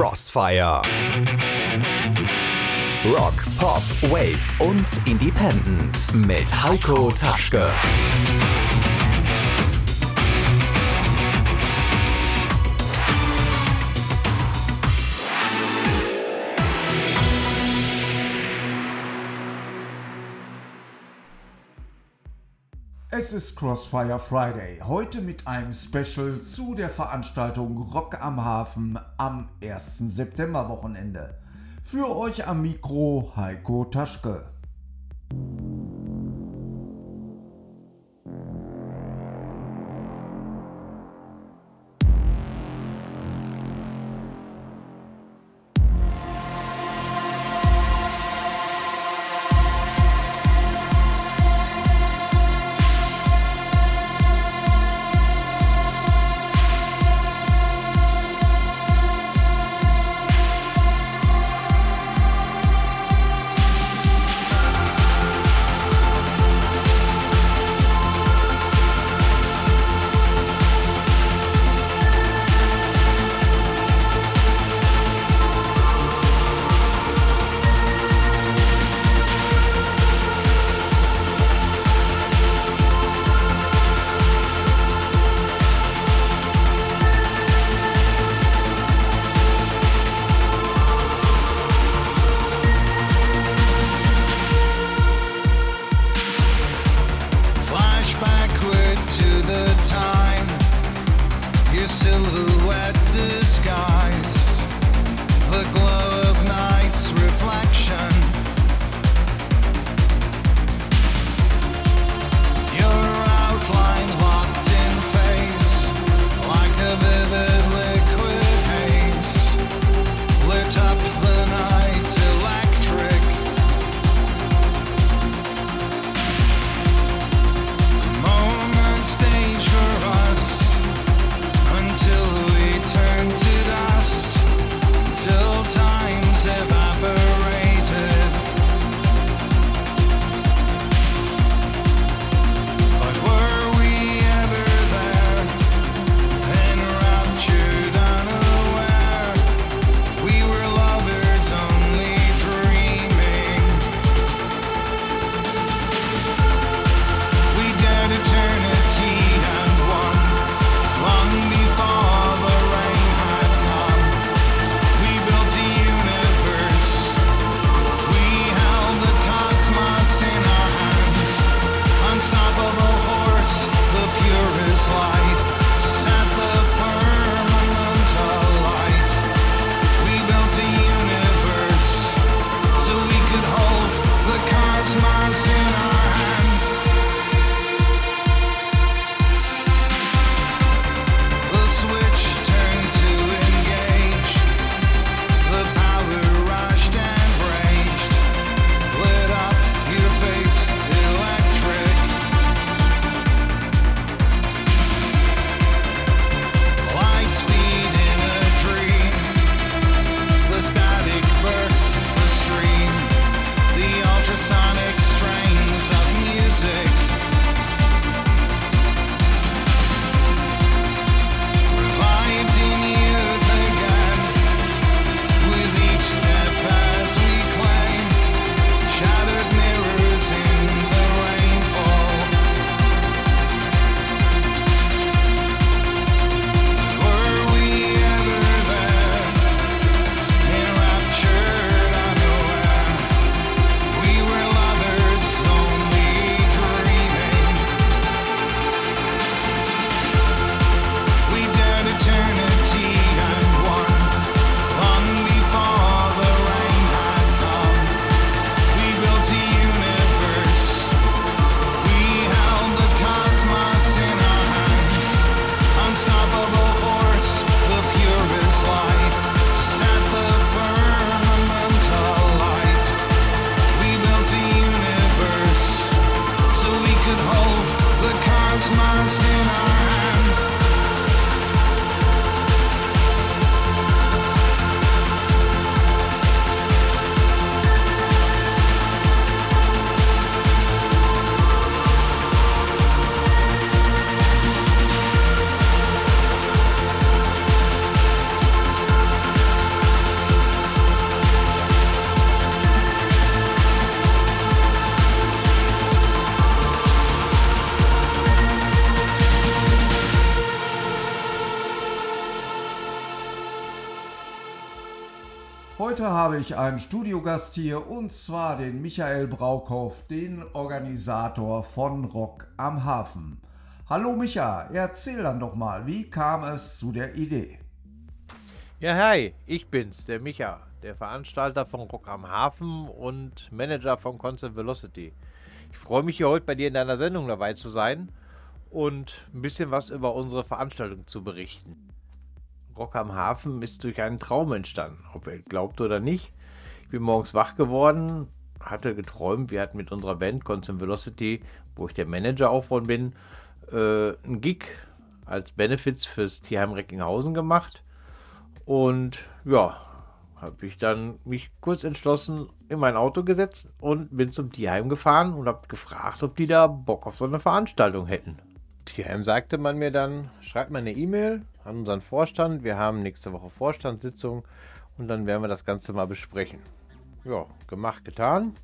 Crossfire. Rock, Pop, Wave und Independent mit Heiko Taschke. Es ist Crossfire Friday, heute mit einem Special zu der Veranstaltung Rock am Hafen am 1. September-Wochenende. Für euch am Mikro Heiko Taschke. silhouette disguised. The Heute habe ich einen Studiogast hier und zwar den Michael Braukhoff, den Organisator von Rock am Hafen. Hallo Micha, erzähl dann doch mal, wie kam es zu der Idee? Ja, hi, ich bin's, der Micha, der Veranstalter von Rock am Hafen und Manager von Constant Velocity. Ich freue mich hier heute bei dir in deiner Sendung dabei zu sein und ein bisschen was über unsere Veranstaltung zu berichten. Rock am Hafen ist durch einen Traum entstanden, ob er glaubt oder nicht. Ich bin morgens wach geworden, hatte geträumt, wir hatten mit unserer Band Constant Velocity, wo ich der Manager auch von bin, äh, einen Gig als Benefits fürs Tierheim Recklinghausen gemacht. Und ja, habe ich dann mich kurz entschlossen in mein Auto gesetzt und bin zum Tierheim gefahren und habe gefragt, ob die da Bock auf so eine Veranstaltung hätten. Tierheim sagte man mir dann, schreibt mal eine E-Mail an unseren Vorstand. Wir haben nächste Woche Vorstandssitzung und dann werden wir das Ganze mal besprechen. Ja, gemacht, getan.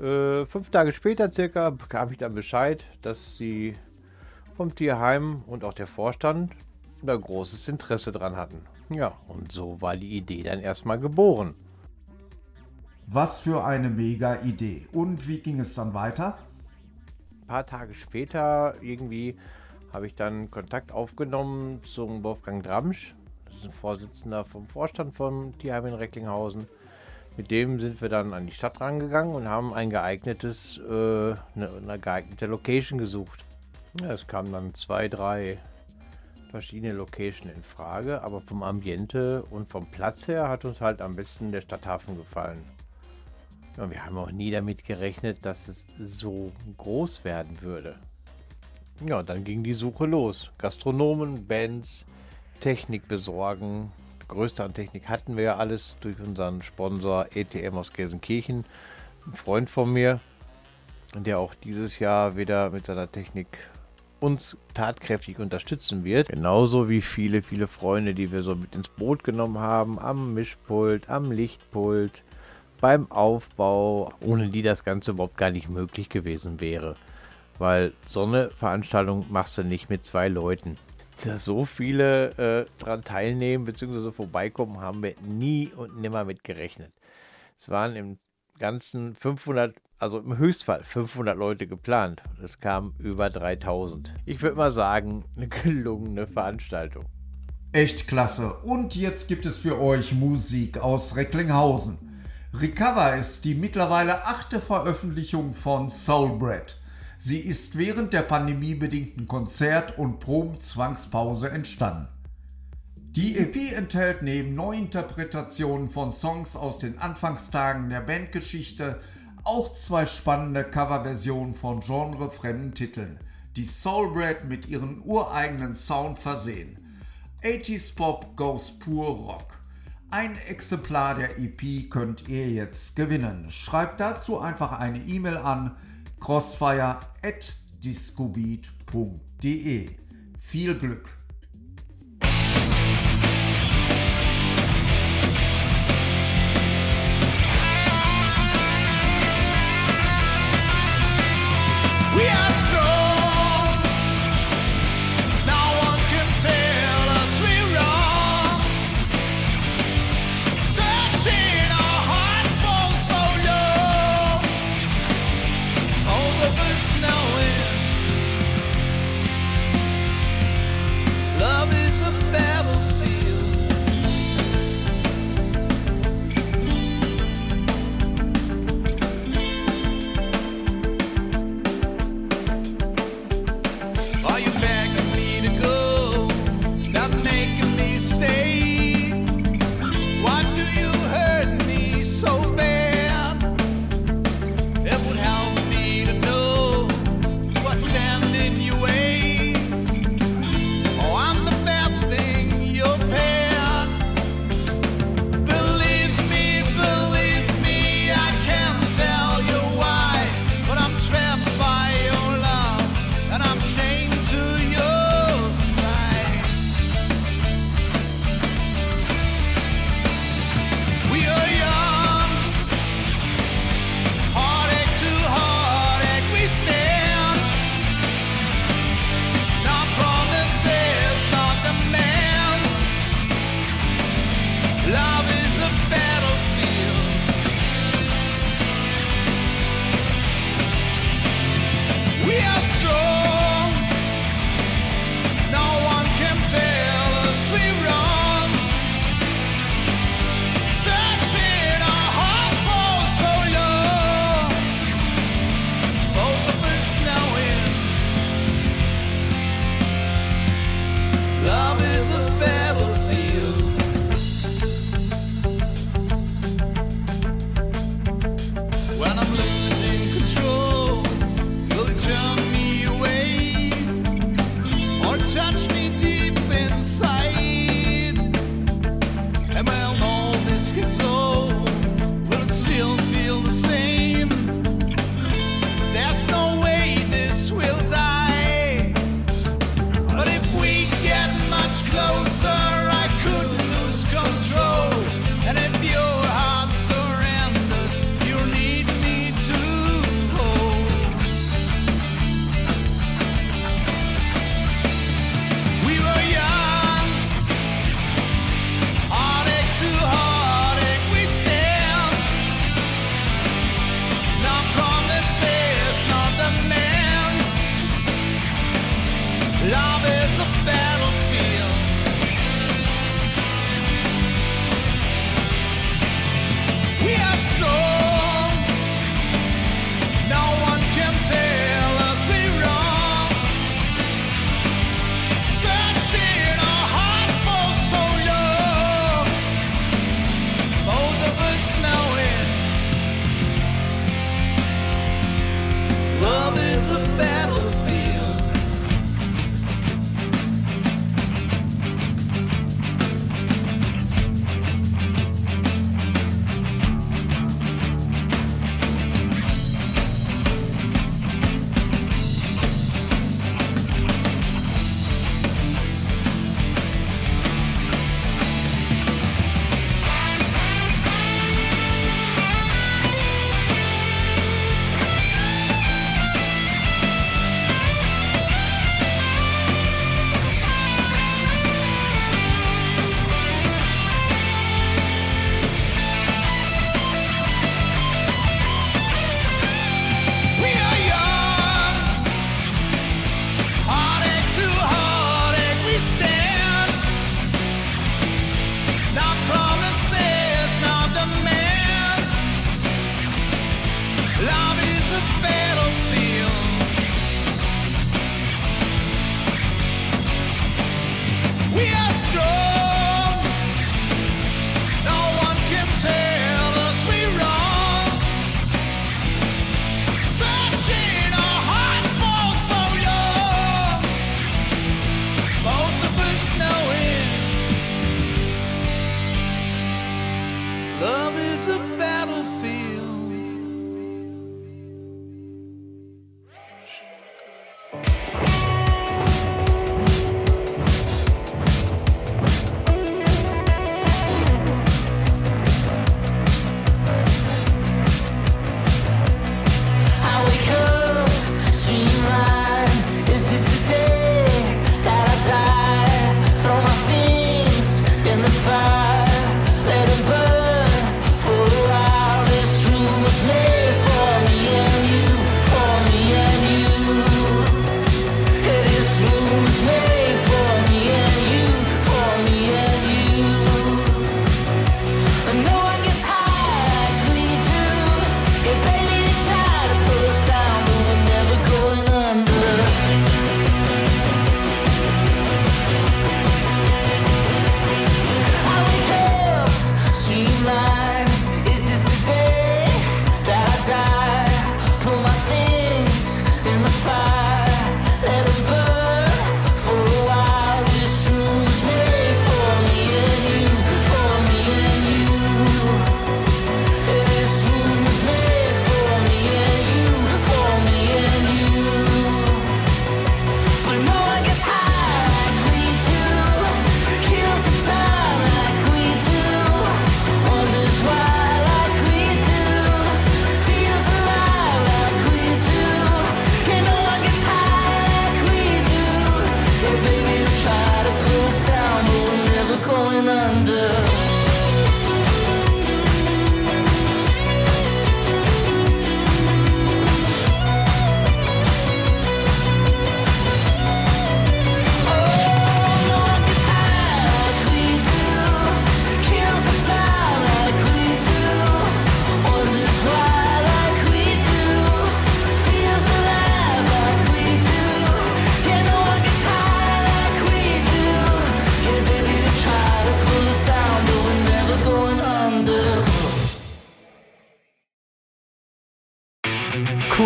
Äh, fünf Tage später circa bekam ich dann Bescheid, dass sie vom Tierheim und auch der Vorstand da großes Interesse dran hatten. Ja, und so war die Idee dann erstmal geboren. Was für eine mega Idee. Und wie ging es dann weiter? Ein paar Tage später irgendwie habe ich dann Kontakt aufgenommen zum Wolfgang Dramsch. Das ist ein Vorsitzender vom Vorstand vom Tierheim in Recklinghausen. Mit dem sind wir dann an die Stadt rangegangen und haben ein geeignetes, äh, eine, eine geeignete Location gesucht. Ja, es kamen dann zwei, drei verschiedene Locations in Frage, aber vom Ambiente und vom Platz her hat uns halt am besten der Stadthafen gefallen. Ja, wir haben auch nie damit gerechnet, dass es so groß werden würde. Ja, dann ging die Suche los. Gastronomen, Bands, Technik besorgen. Größte an Technik hatten wir ja alles durch unseren Sponsor ETM aus Gelsenkirchen. Ein Freund von mir, der auch dieses Jahr wieder mit seiner Technik uns tatkräftig unterstützen wird. Genauso wie viele, viele Freunde, die wir so mit ins Boot genommen haben, am Mischpult, am Lichtpult, beim Aufbau, ohne die das Ganze überhaupt gar nicht möglich gewesen wäre. Weil so eine Veranstaltung machst du nicht mit zwei Leuten. Da so viele äh, dran teilnehmen bzw. vorbeikommen, haben wir nie und nimmer mit gerechnet. Es waren im Ganzen 500, also im Höchstfall 500 Leute geplant. Es kamen über 3000. Ich würde mal sagen, eine gelungene Veranstaltung. Echt klasse. Und jetzt gibt es für euch Musik aus Recklinghausen. Recover ist die mittlerweile achte Veröffentlichung von Soulbread. Sie ist während der pandemiebedingten Konzert- und Probenzwangspause entstanden. Die EP enthält neben Neuinterpretationen von Songs aus den Anfangstagen der Bandgeschichte auch zwei spannende Coverversionen von genrefremden Titeln, die Soulbread mit ihrem ureigenen Sound versehen. 80s Pop goes pur Rock. Ein Exemplar der EP könnt ihr jetzt gewinnen. Schreibt dazu einfach eine E-Mail an crossfire.discobeat.de. Viel Glück!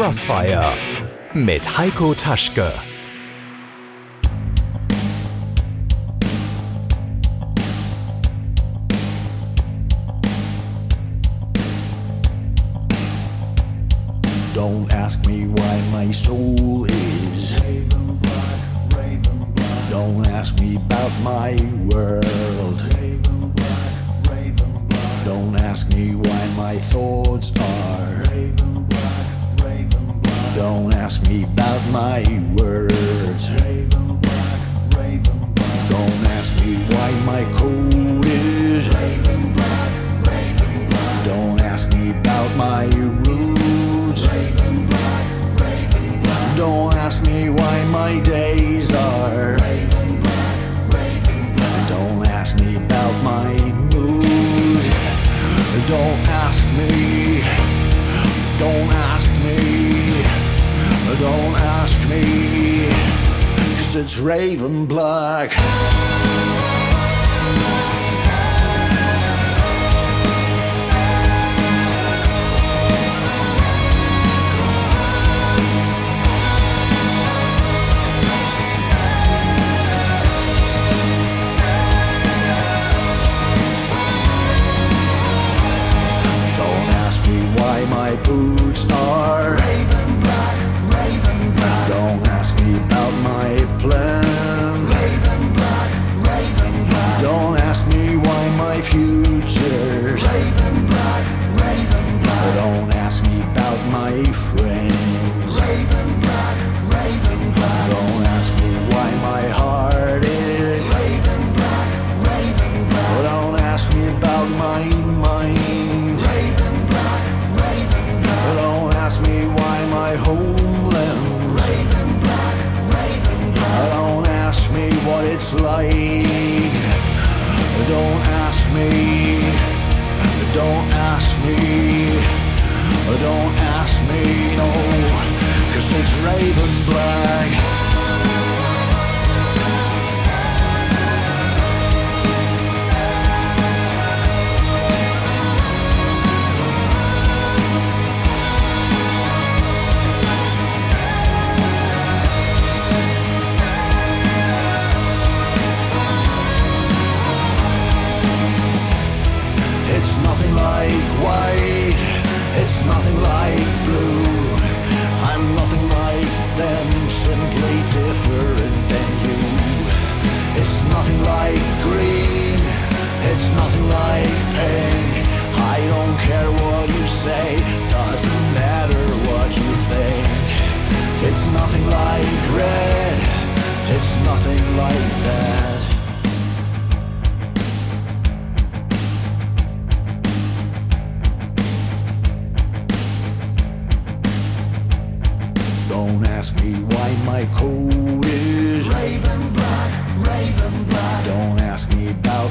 Crossfire mit Heiko Taschke. Don't ask me why my soul is. Don't ask me about my world. Don't ask me why my thoughts are. Don't ask me about my words. Don't ask me why my code is. Don't ask me about my roots. Don't ask me why my days are. Don't ask me about my mood. Don't ask me. Don't ask me. Don't ask me. Cause it's Raven Black. Boots are raven black, raven black. Don't ask me about my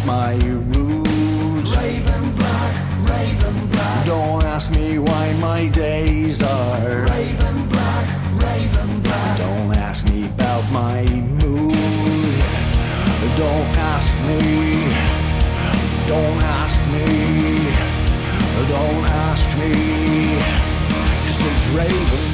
my roots Raven Black, Raven Black. Don't ask me why my days are Raven Black, Raven Black. Don't ask me about my mood. Don't ask me. Don't ask me. Don't ask me. Cause it's Raven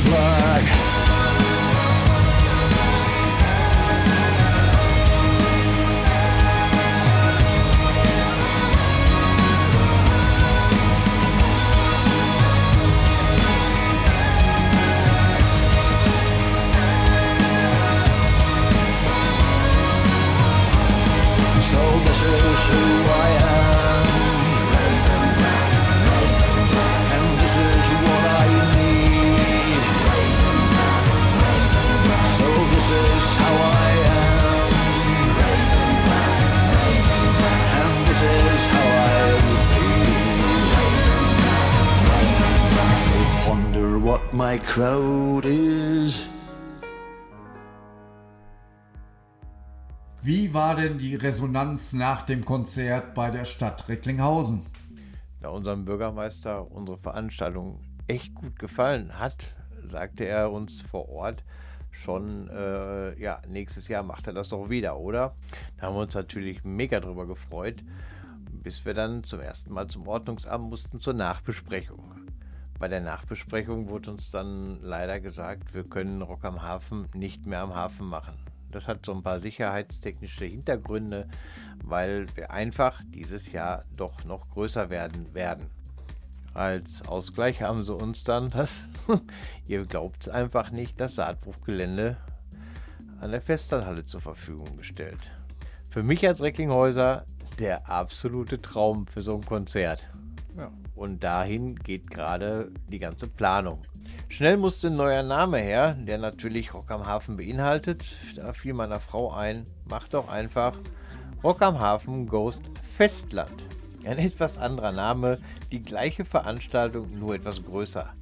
what my crowd is. Wie war denn die Resonanz nach dem Konzert bei der Stadt Recklinghausen? Da unserem Bürgermeister unsere Veranstaltung echt gut gefallen hat, sagte er uns vor Ort schon, äh, ja, nächstes Jahr macht er das doch wieder, oder? Da haben wir uns natürlich mega drüber gefreut, bis wir dann zum ersten Mal zum Ordnungsamt mussten zur Nachbesprechung. Bei der Nachbesprechung wurde uns dann leider gesagt, wir können Rock am Hafen nicht mehr am Hafen machen. Das hat so ein paar sicherheitstechnische Hintergründe, weil wir einfach dieses Jahr doch noch größer werden werden. Als Ausgleich haben sie uns dann das, ihr glaubt es einfach nicht, das Saatbruchgelände an der Festlandhalle zur Verfügung gestellt. Für mich als Recklinghäuser der absolute Traum für so ein Konzert. Ja. Und dahin geht gerade die ganze Planung. Schnell musste ein neuer Name her, der natürlich Rock am Hafen beinhaltet. Da fiel meiner Frau ein, mach doch einfach Rock am Hafen Ghost Festland. Ein etwas anderer Name, die gleiche Veranstaltung, nur etwas größer.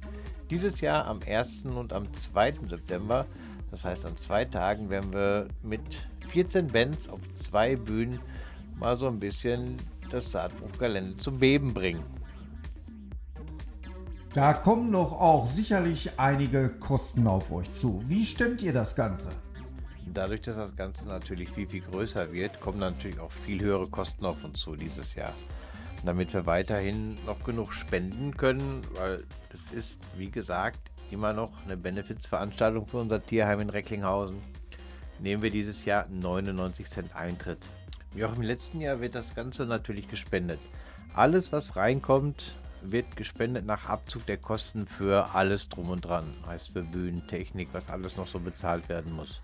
Dieses Jahr am 1. und am 2. September, das heißt an zwei Tagen, werden wir mit 14 Bands auf zwei Bühnen mal so ein bisschen das Saatbuchgelände zum Beben bringen. Da kommen doch auch sicherlich einige Kosten auf euch zu. Wie stemmt ihr das Ganze? Dadurch, dass das Ganze natürlich viel, viel größer wird, kommen natürlich auch viel höhere Kosten auf uns zu dieses Jahr. Damit wir weiterhin noch genug spenden können, weil es ist, wie gesagt, immer noch eine Benefizveranstaltung für unser Tierheim in Recklinghausen, nehmen wir dieses Jahr 99 Cent Eintritt. Wie auch im letzten Jahr wird das Ganze natürlich gespendet. Alles, was reinkommt, wird gespendet nach Abzug der Kosten für alles drum und dran. Heißt für Bühnen, Technik, was alles noch so bezahlt werden muss.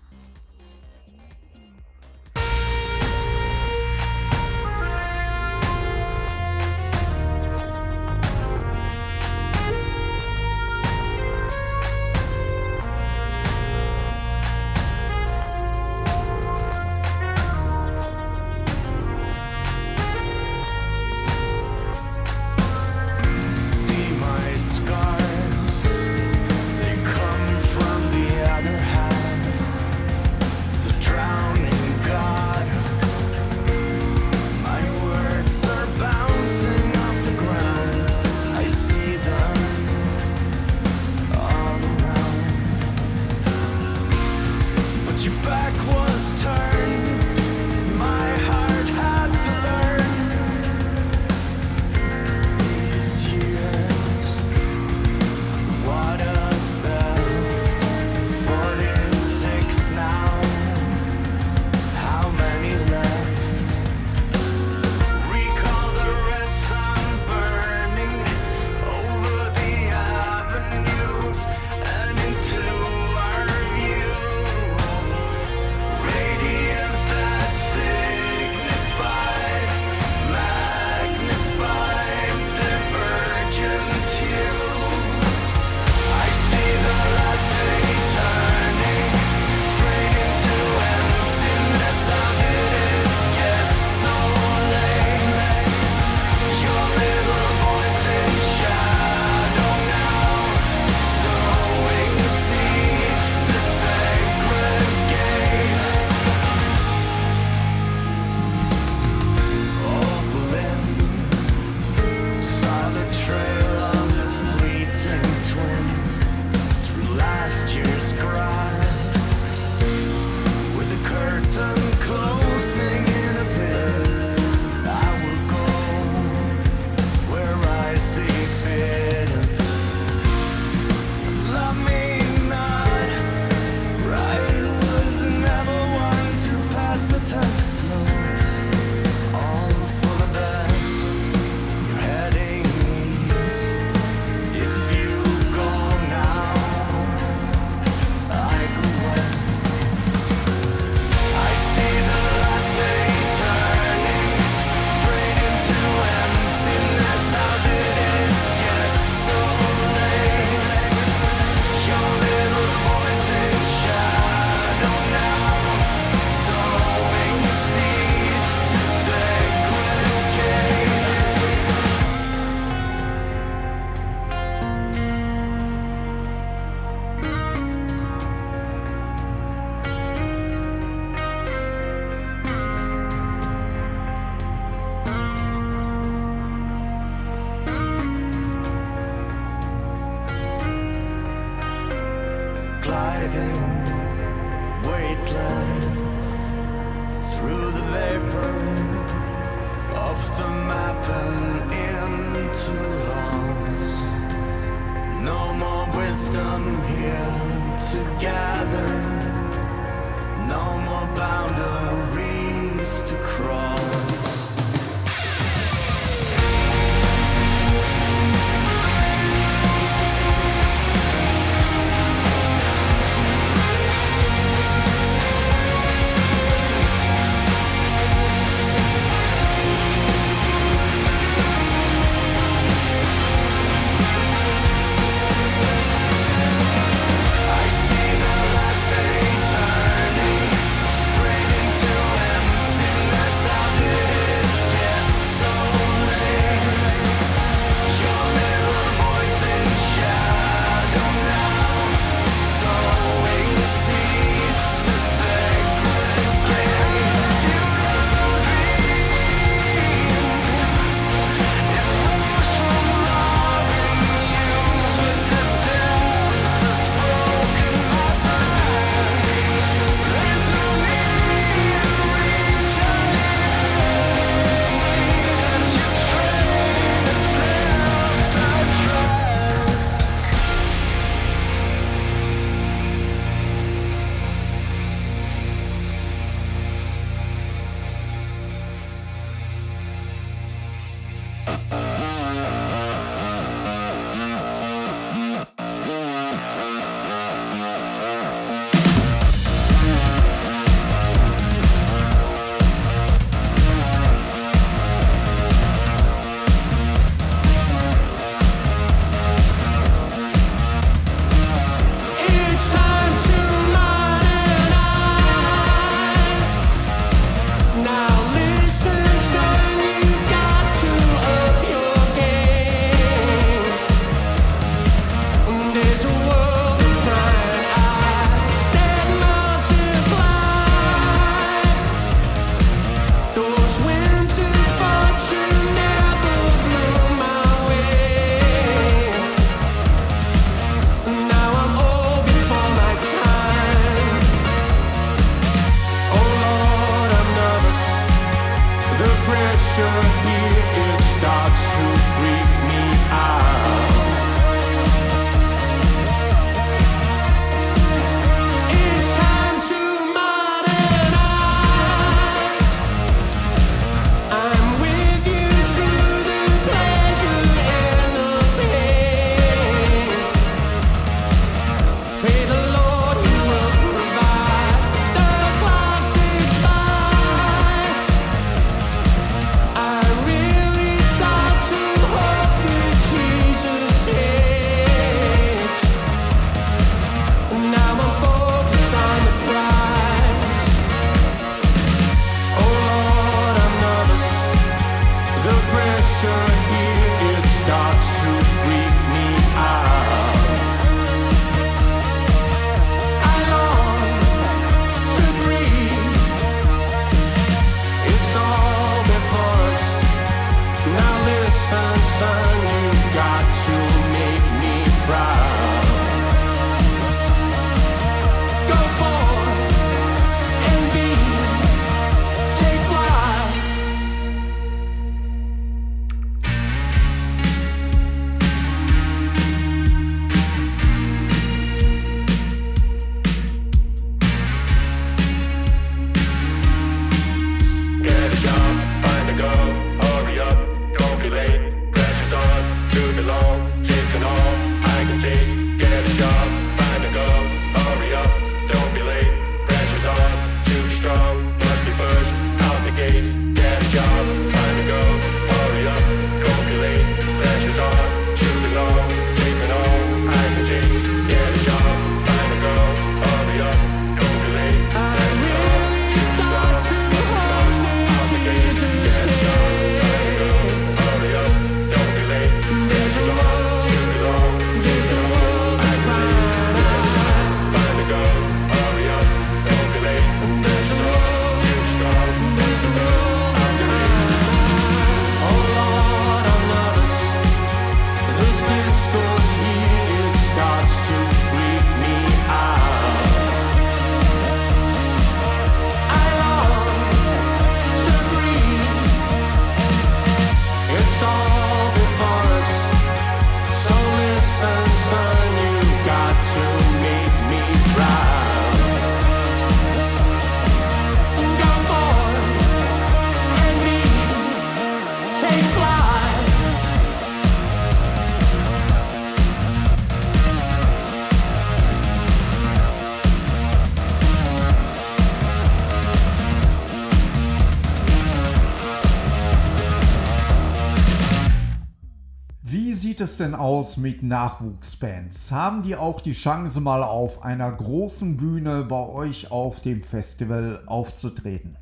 Denn aus mit Nachwuchsbands? Haben die auch die Chance, mal auf einer großen Bühne bei euch auf dem Festival aufzutreten?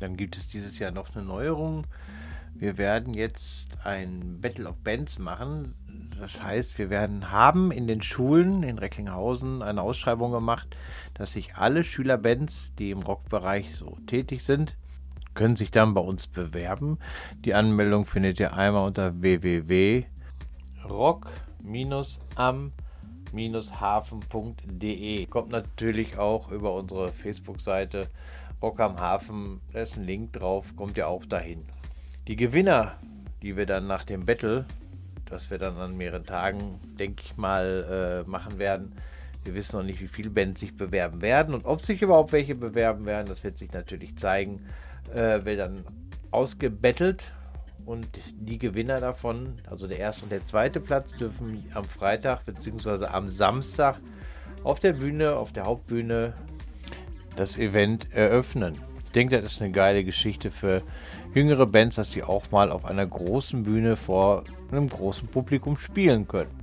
Dann gibt es dieses Jahr noch eine Neuerung. Wir werden jetzt ein Battle of Bands machen. Das heißt, wir werden haben in den Schulen in Recklinghausen eine Ausschreibung gemacht, dass sich alle Schülerbands, die im Rockbereich so tätig sind, können sich dann bei uns bewerben. Die Anmeldung findet ihr einmal unter www.rock-am-hafen.de. Kommt natürlich auch über unsere Facebook-Seite Rock am Hafen. Da ist ein Link drauf, kommt ihr auch dahin. Die Gewinner, die wir dann nach dem Battle, das wir dann an mehreren Tagen, denke ich mal, äh, machen werden. Wir wissen noch nicht, wie viele Bands sich bewerben werden und ob sich überhaupt welche bewerben werden. Das wird sich natürlich zeigen. Äh, wird dann ausgebettelt und die Gewinner davon, also der erste und der zweite Platz, dürfen am Freitag bzw. am Samstag auf der Bühne, auf der Hauptbühne das Event eröffnen. Ich denke, das ist eine geile Geschichte für jüngere Bands, dass sie auch mal auf einer großen Bühne vor einem großen Publikum spielen können.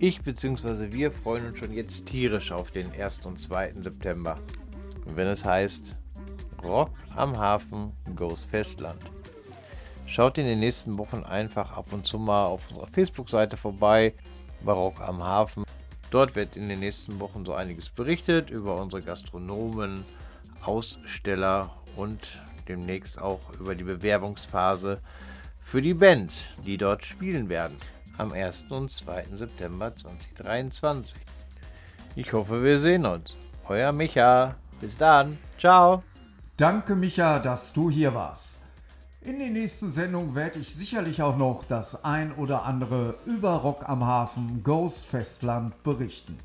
Ich bzw. wir freuen uns schon jetzt tierisch auf den 1. und 2. September, wenn es heißt Rock am Hafen goes Festland. Schaut in den nächsten Wochen einfach ab und zu mal auf unserer Facebook-Seite vorbei, Barock am Hafen. Dort wird in den nächsten Wochen so einiges berichtet über unsere Gastronomen, Aussteller und demnächst auch über die Bewerbungsphase für die Bands, die dort spielen werden am 1. und 2. September 2023. Ich hoffe, wir sehen uns. Euer Micha. Bis dann. Ciao. Danke, Micha, dass du hier warst. In den nächsten Sendungen werde ich sicherlich auch noch das ein oder andere über Rock am Hafen Ghost Festland berichten.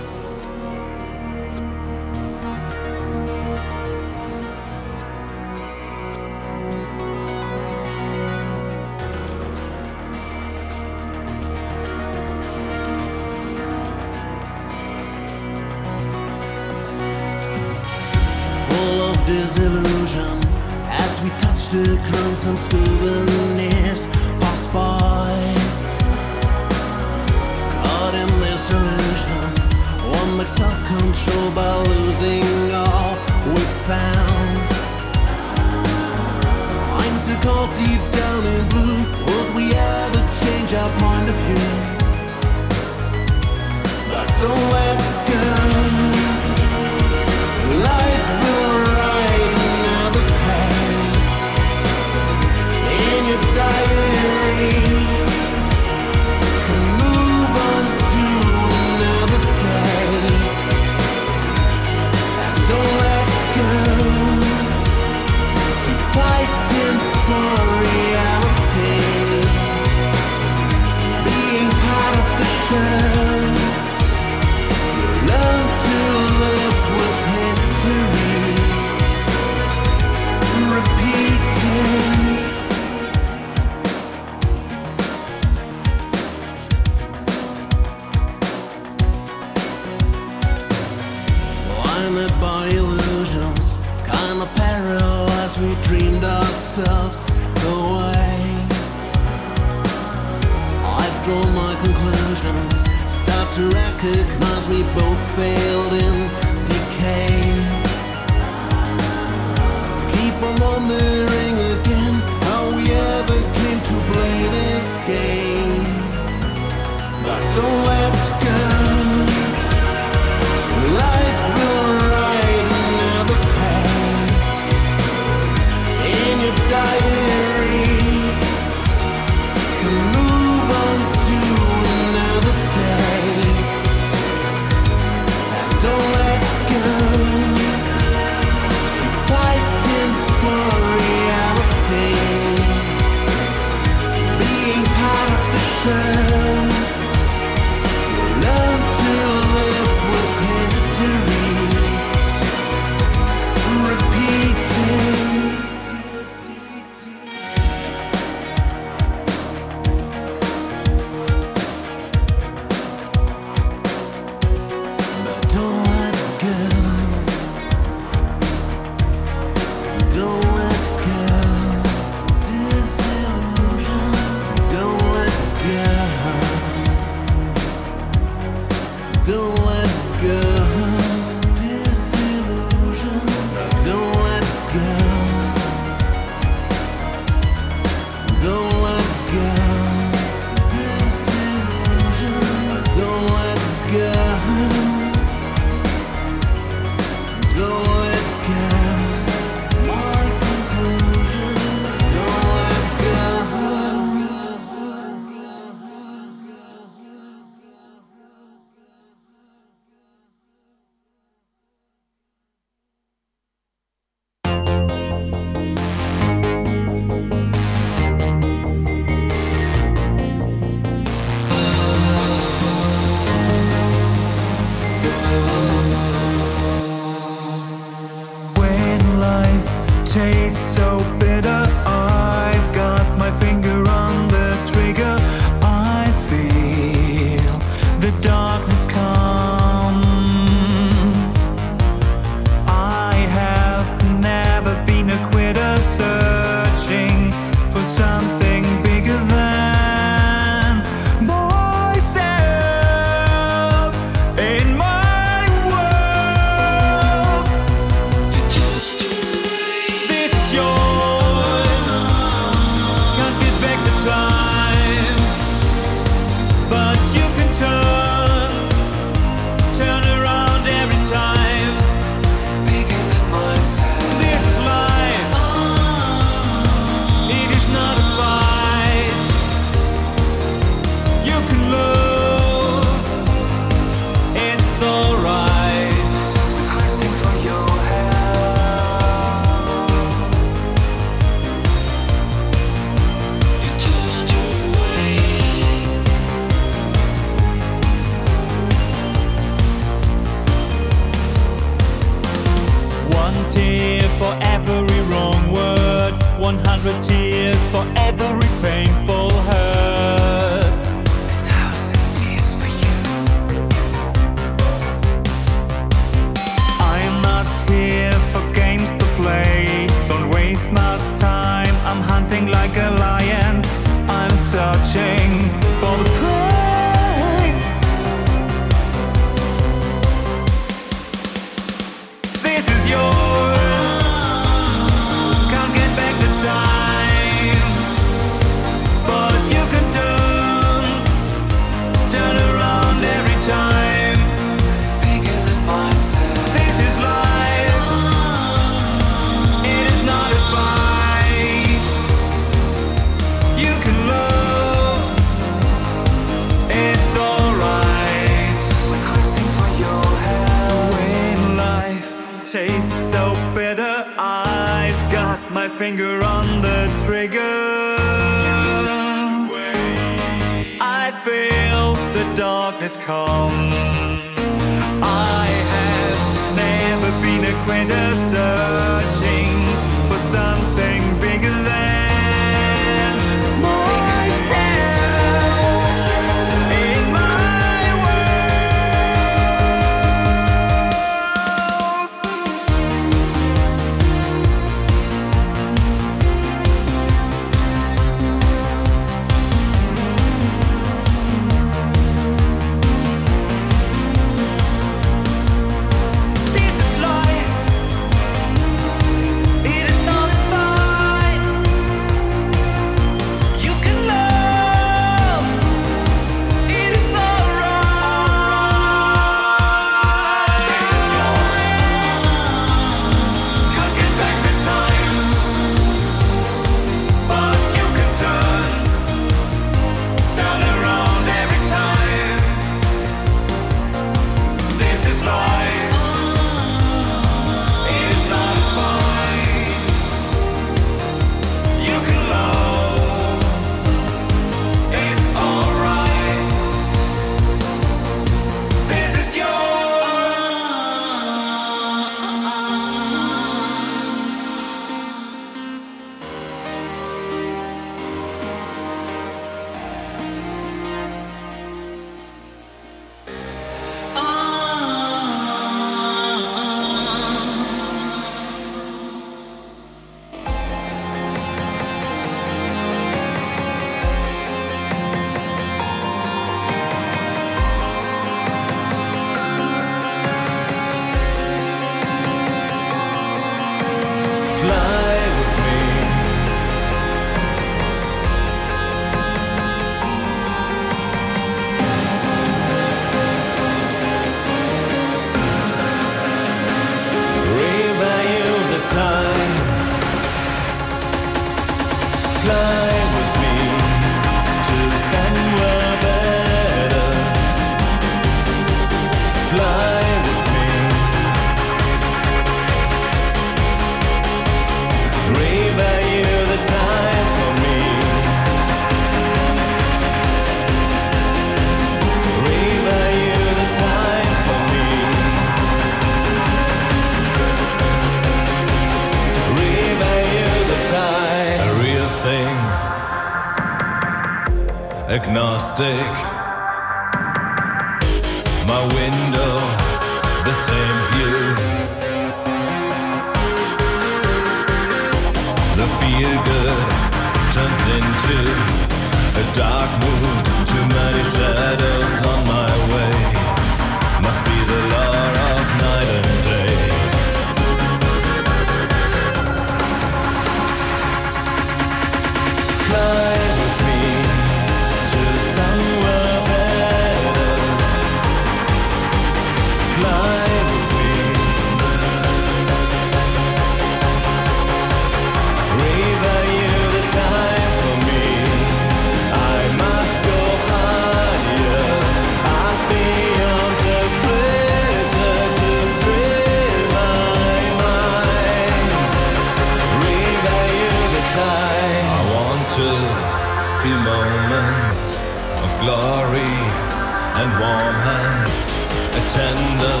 tender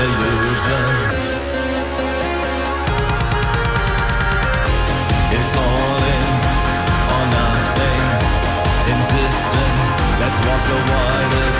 illusion. It's all in or nothing, in. Let's walk the widest.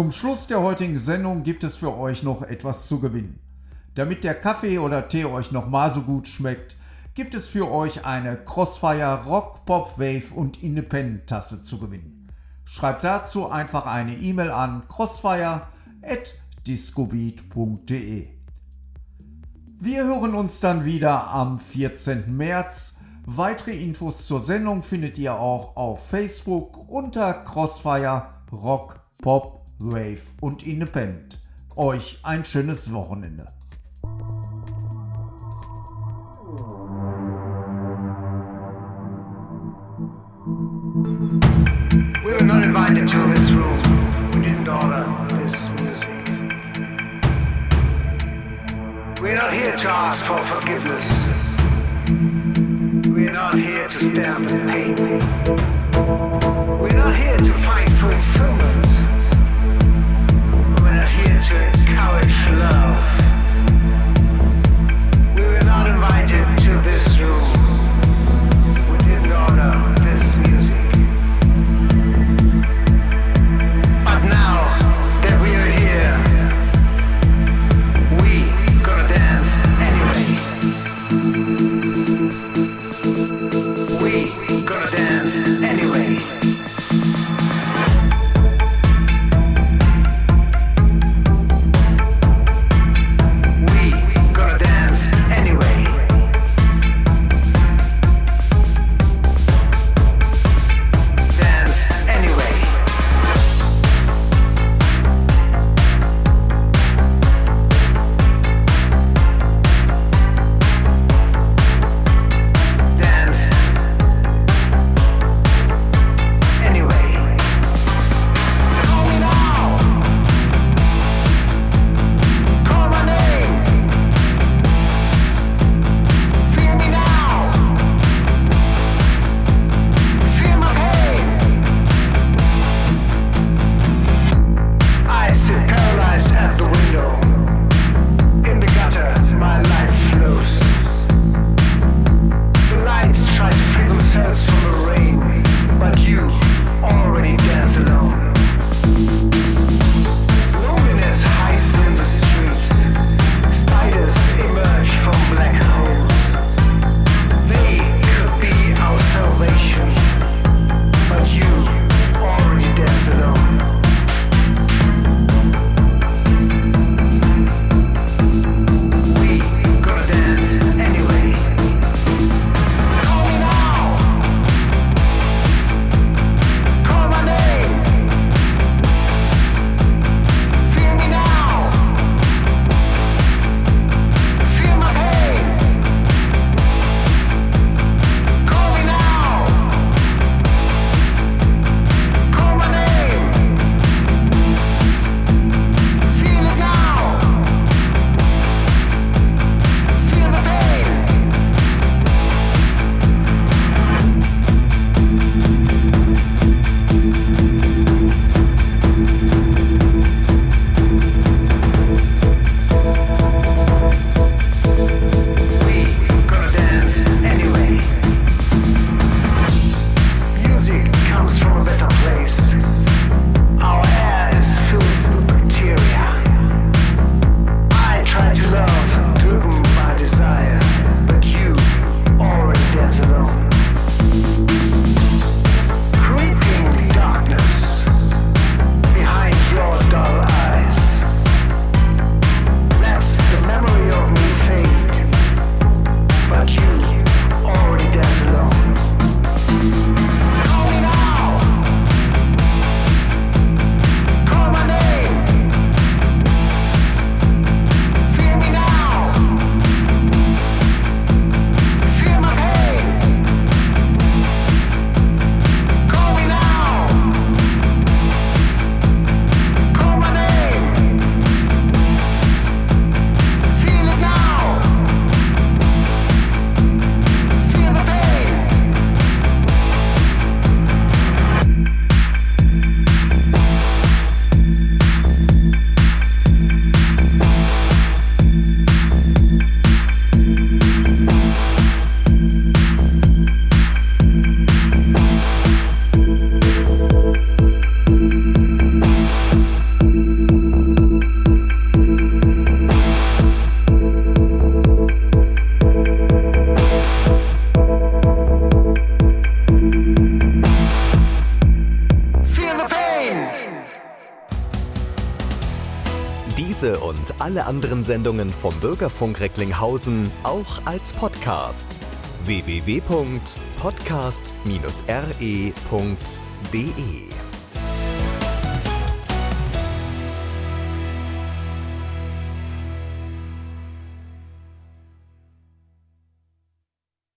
Zum Schluss der heutigen Sendung gibt es für euch noch etwas zu gewinnen. Damit der Kaffee oder Tee euch nochmal so gut schmeckt, gibt es für euch eine Crossfire Rock, Pop, Wave und Independent Tasse zu gewinnen. Schreibt dazu einfach eine E-Mail an crossfire at discobeat.de. Wir hören uns dann wieder am 14. März. Weitere Infos zur Sendung findet ihr auch auf Facebook unter Crossfire Rock, Pop, Wave und Independent. Euch ein schönes Wochenende. We were not invited to this room. We didn't order this music. We're not here to ask for forgiveness. We're not here to stamp the pain. We're not here to find fulfillment. Alle anderen Sendungen vom Bürgerfunk Recklinghausen auch als Podcast. www.podcast-re.de